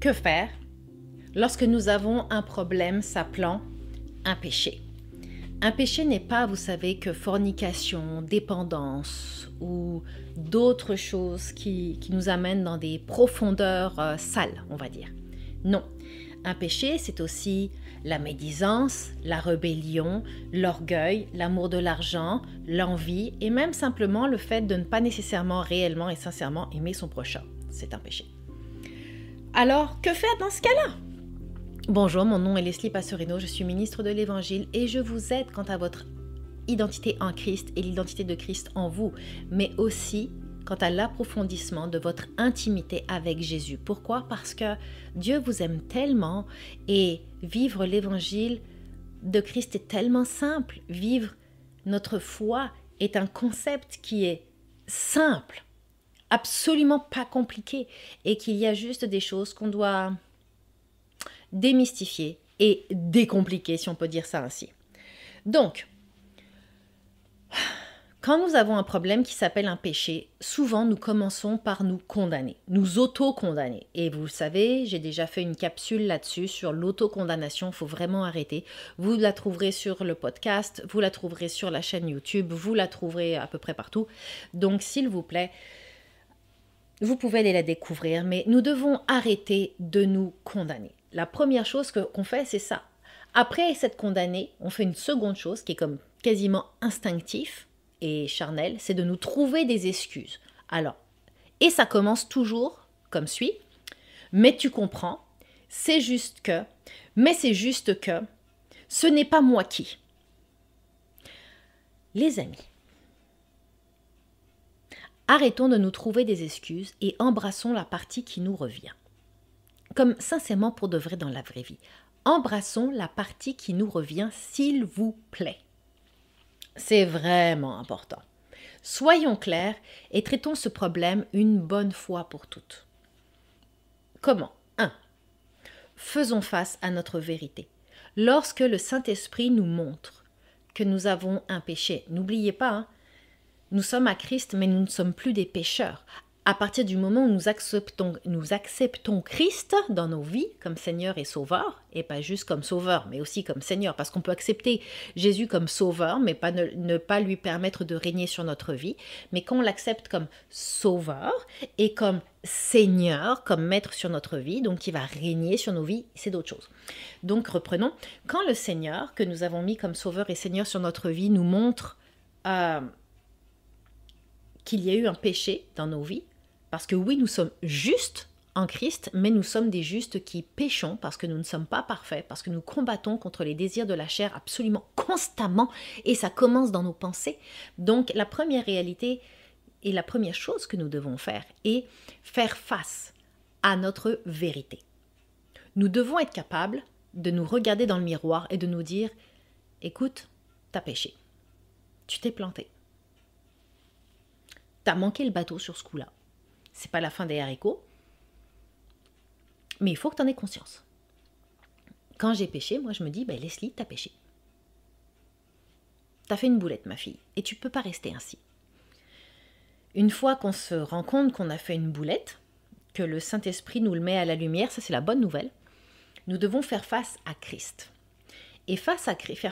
Que faire lorsque nous avons un problème s'appelant un péché? Un péché n'est pas, vous savez, que fornication, dépendance ou d'autres choses qui, nous amènent dans des profondeurs euh, sales, on va dire. Non. Un péché, c'est aussi la médisance, la rébellion, l'orgueil, l'amour de l'argent, l'envie et même simplement le fait de ne pas nécessairement réellement et sincèrement aimer son prochain. C'est un péché. Alors, que faire dans ce cas-là? Bonjour, mon nom est Leslie Passerino, je suis ministre de l'Évangile et je vous aide quant à votre identité en Christ et l'identité de Christ en vous, mais aussi quant à l'approfondissement de votre intimité avec Jésus. Pourquoi? Parce que Dieu vous aime tellement et vivre l'Évangile de Christ est tellement simple. Vivre notre foi est un concept qui est simple absolument pas compliqué et qu'il y a juste des choses qu'on doit démystifier et décompliquer, si on peut dire ça ainsi. Donc, quand nous avons un problème qui s'appelle un péché, souvent nous commençons par nous condamner, nous auto-condamner. Et vous le savez, j'ai déjà fait une capsule là-dessus sur l'auto-condamnation, il faut vraiment arrêter. Vous la trouverez sur le podcast, vous la trouverez sur la chaîne YouTube, vous la trouverez à peu près partout. Donc s'il vous plaît, vous pouvez aller la découvrir, mais nous devons arrêter de nous condamner. La première chose qu'on fait, c'est ça. Après cette condamnée, on fait une seconde chose qui est comme quasiment instinctif et charnel, c'est de nous trouver des excuses. Alors, et ça commence toujours comme suit. Mais tu comprends, c'est juste que, mais c'est juste que, ce n'est pas moi qui. Les amis, Arrêtons de nous trouver des excuses et embrassons la partie qui nous revient. Comme sincèrement pour de vrai dans la vraie vie. Embrassons la partie qui nous revient, s'il vous plaît. C'est vraiment important. Soyons clairs et traitons ce problème une bonne fois pour toutes. Comment? 1. Faisons face à notre vérité. Lorsque le Saint-Esprit nous montre que nous avons un péché, n'oubliez pas, hein, nous sommes à Christ, mais nous ne sommes plus des pécheurs. À partir du moment où nous acceptons, Christ dans nos vies comme Seigneur et Sauveur, et pas juste comme Sauveur, mais aussi comme Seigneur, parce qu'on peut accepter Jésus comme Sauveur, mais ne, pas lui permettre de régner sur notre vie. Mais quand on l'accepte comme Sauveur et comme Seigneur, comme Maître sur notre vie, donc qui va régner sur nos vies, c'est d'autres choses. Donc reprenons, quand le Seigneur que nous avons mis comme Sauveur et Seigneur sur notre vie nous montre euh, qu'il y a eu un péché dans nos vies, parce que oui, nous sommes justes en Christ, mais nous sommes des justes qui péchons parce que nous ne sommes pas parfaits, parce que nous combattons contre les désirs de la chair absolument constamment, et ça commence dans nos pensées. Donc la première réalité et la première chose que nous devons faire est faire face à notre vérité. Nous devons être capables de nous regarder dans le miroir et de nous dire, écoute, t'as péché, tu t'es planté Manqué le bateau sur ce coup-là. C'est pas la fin des haricots. Mais il faut que tu en aies conscience. Quand j'ai péché, moi je me dis, ben Leslie, t'as péché. T'as fait une boulette, ma fille, et tu peux pas rester ainsi. Une fois qu'on se rend compte qu'on a fait une boulette, que le Saint-Esprit nous le met à la lumière, ça c'est la bonne nouvelle, nous devons faire face à Christ. Et faire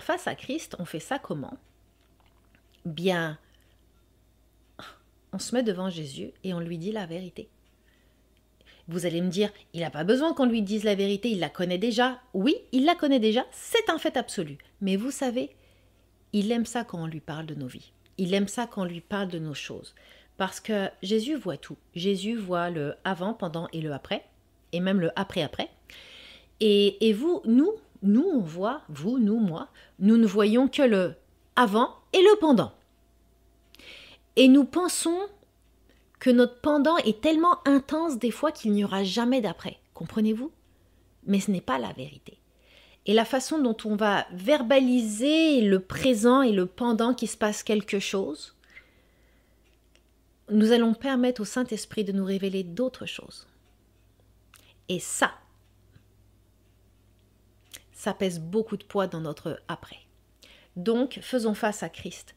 face à Christ, on fait ça comment? Bien on se met devant Jésus et on lui dit la vérité. Vous allez me dire, il n'a pas besoin qu'on lui dise la vérité, il la connaît déjà. Oui, il la connaît déjà, c'est un fait absolu. Mais vous savez, il aime ça quand on lui parle de nos vies. Il aime ça quand on lui parle de nos choses. Parce que Jésus voit tout. Jésus voit le avant, pendant et le après, et même le après-après. Et, et vous, nous, nous, on voit, vous, nous, moi, nous ne voyons que le avant et le pendant. Et nous pensons que notre pendant est tellement intense des fois qu'il n'y aura jamais d'après. Comprenez-vous? Mais ce n'est pas la vérité. Et la façon dont on va verbaliser le présent et le pendant qui se passe quelque chose, nous allons permettre au Saint-Esprit de nous révéler d'autres choses. Et ça, ça pèse beaucoup de poids dans notre après. Donc, faisons face à Christ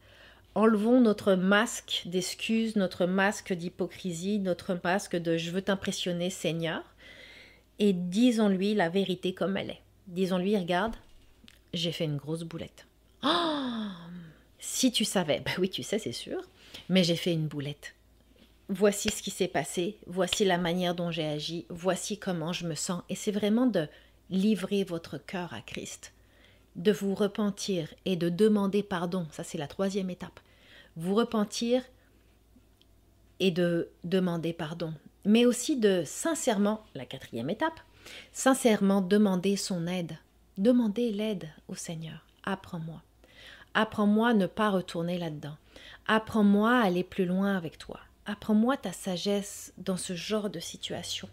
enlevons notre masque d'excuses, notre masque d'hypocrisie, notre masque de je veux t'impressionner Seigneur, et disons-lui la vérité comme elle est. Disons-lui, regarde, j'ai fait une grosse boulette. Oh si tu savais, ben oui, tu sais, c'est sûr, mais j'ai fait une boulette. Voici ce qui s'est passé, voici la manière dont j'ai agi, voici comment je me sens. Et c'est vraiment de livrer votre cœur à Christ, de vous repentir et de demander pardon. Ça, c'est la troisième étape. Vous repentir et de demander pardon. Mais aussi de sincèrement, la quatrième étape, sincèrement demander son aide. Demandez l'aide au Seigneur. Apprends-moi. Apprends-moi ne pas retourner là-dedans. Apprends-moi à aller plus loin avec toi. Apprends-moi ta sagesse dans ce genre de situation.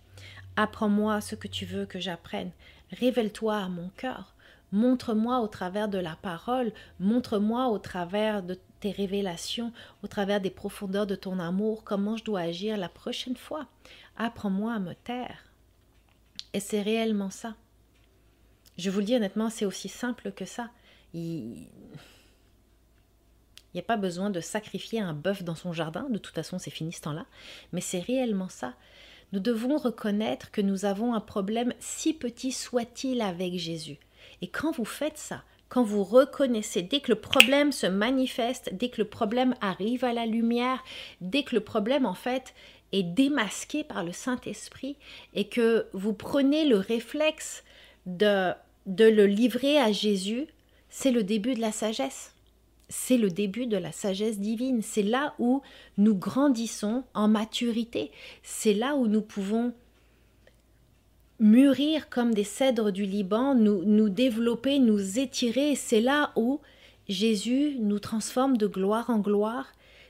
Apprends-moi ce que tu veux que j'apprenne. Révèle-toi à mon cœur. Montre-moi au travers de la parole, montre-moi au travers de tes révélations, au travers des profondeurs de ton amour, comment je dois agir la prochaine fois. Apprends-moi à me taire. Et c'est réellement ça. Je vous le dis honnêtement, c'est aussi simple que ça. Il n'y a pas besoin de sacrifier un bœuf dans son jardin, de toute façon c'est fini ce temps-là, mais c'est réellement ça. Nous devons reconnaître que nous avons un problème, si petit soit-il, avec Jésus. Et quand vous faites ça, quand vous reconnaissez, dès que le problème se manifeste, dès que le problème arrive à la lumière, dès que le problème en fait est démasqué par le Saint-Esprit et que vous prenez le réflexe de, de le livrer à Jésus, c'est le début de la sagesse. C'est le début de la sagesse divine. C'est là où nous grandissons en maturité. C'est là où nous pouvons mûrir comme des cèdres du Liban, nous, nous développer, nous étirer. C'est là où Jésus nous transforme de gloire en gloire.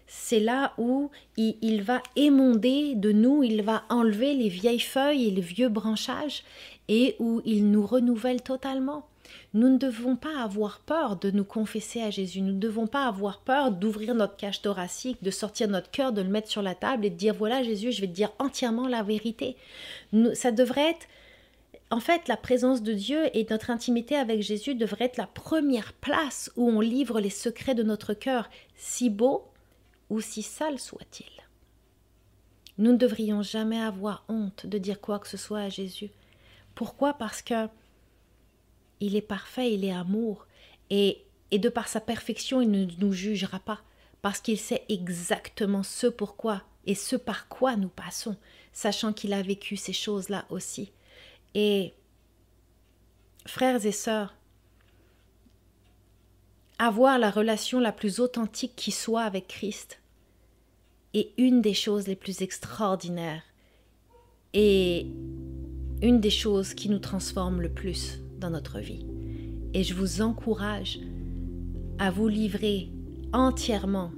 C'est là où il, il, va émonder de nous, il va enlever les vieilles feuilles et les vieux branchages et où il nous renouvelle totalement. Nous ne devons pas avoir peur de nous confesser à Jésus. Nous ne devons pas avoir peur d'ouvrir notre cage thoracique, de sortir notre cœur, de le mettre sur la table et de dire voilà Jésus, je vais te dire entièrement la vérité. Ça devrait être en fait, la présence de Dieu et notre intimité avec Jésus devrait être la première place où on livre les secrets de notre cœur, si beau ou si sale soit-il. Nous ne devrions jamais avoir honte de dire quoi que ce soit à Jésus. Pourquoi? Parce que il est parfait, il est amour, et, et de par sa perfection, il ne nous jugera pas, parce qu'il sait exactement ce pourquoi et ce par quoi nous passons, sachant qu'il a vécu ces choses-là aussi. Et frères et sœurs, avoir la relation la plus authentique qui soit avec Christ est une des choses les plus extraordinaires et une des choses qui nous transforme le plus dans notre vie. Et je vous encourage à vous livrer entièrement,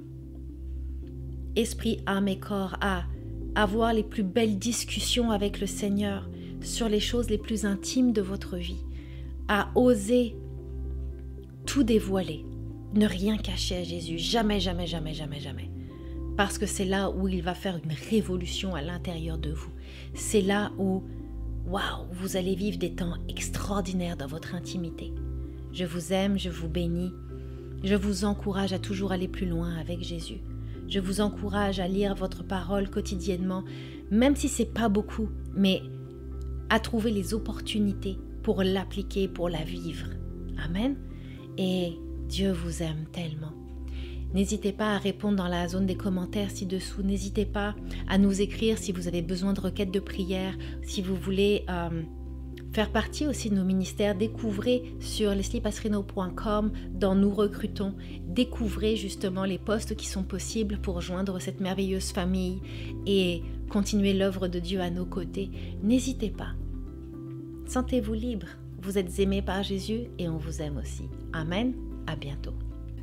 esprit, âme et corps, à avoir les plus belles discussions avec le Seigneur, sur les choses les plus intimes de votre vie, à oser tout dévoiler, ne rien cacher à Jésus, jamais, jamais, jamais, jamais, jamais. Parce que c'est là où il va faire une révolution à l'intérieur de vous. C'est là où, waouh, vous allez vivre des temps extraordinaires dans votre intimité. Je vous aime, je vous bénis. Je vous encourage à toujours aller plus loin avec Jésus. Je vous encourage à lire votre parole quotidiennement, même si c'est pas beaucoup, mais à trouver les opportunités pour l'appliquer, pour la vivre. Amen. Et Dieu vous aime tellement. N'hésitez pas à répondre dans la zone des commentaires ci-dessous. N'hésitez pas à nous écrire si vous avez besoin de requêtes de prière, si vous voulez euh, faire partie aussi de nos ministères. Découvrez sur lesliepassrino.com dans Nous recrutons. Découvrez justement les postes qui sont possibles pour rejoindre cette merveilleuse famille et continuer l'œuvre de Dieu à nos côtés. N'hésitez pas. Sentez-vous libre. Vous êtes aimé par Jésus et on vous aime aussi. Amen. À bientôt.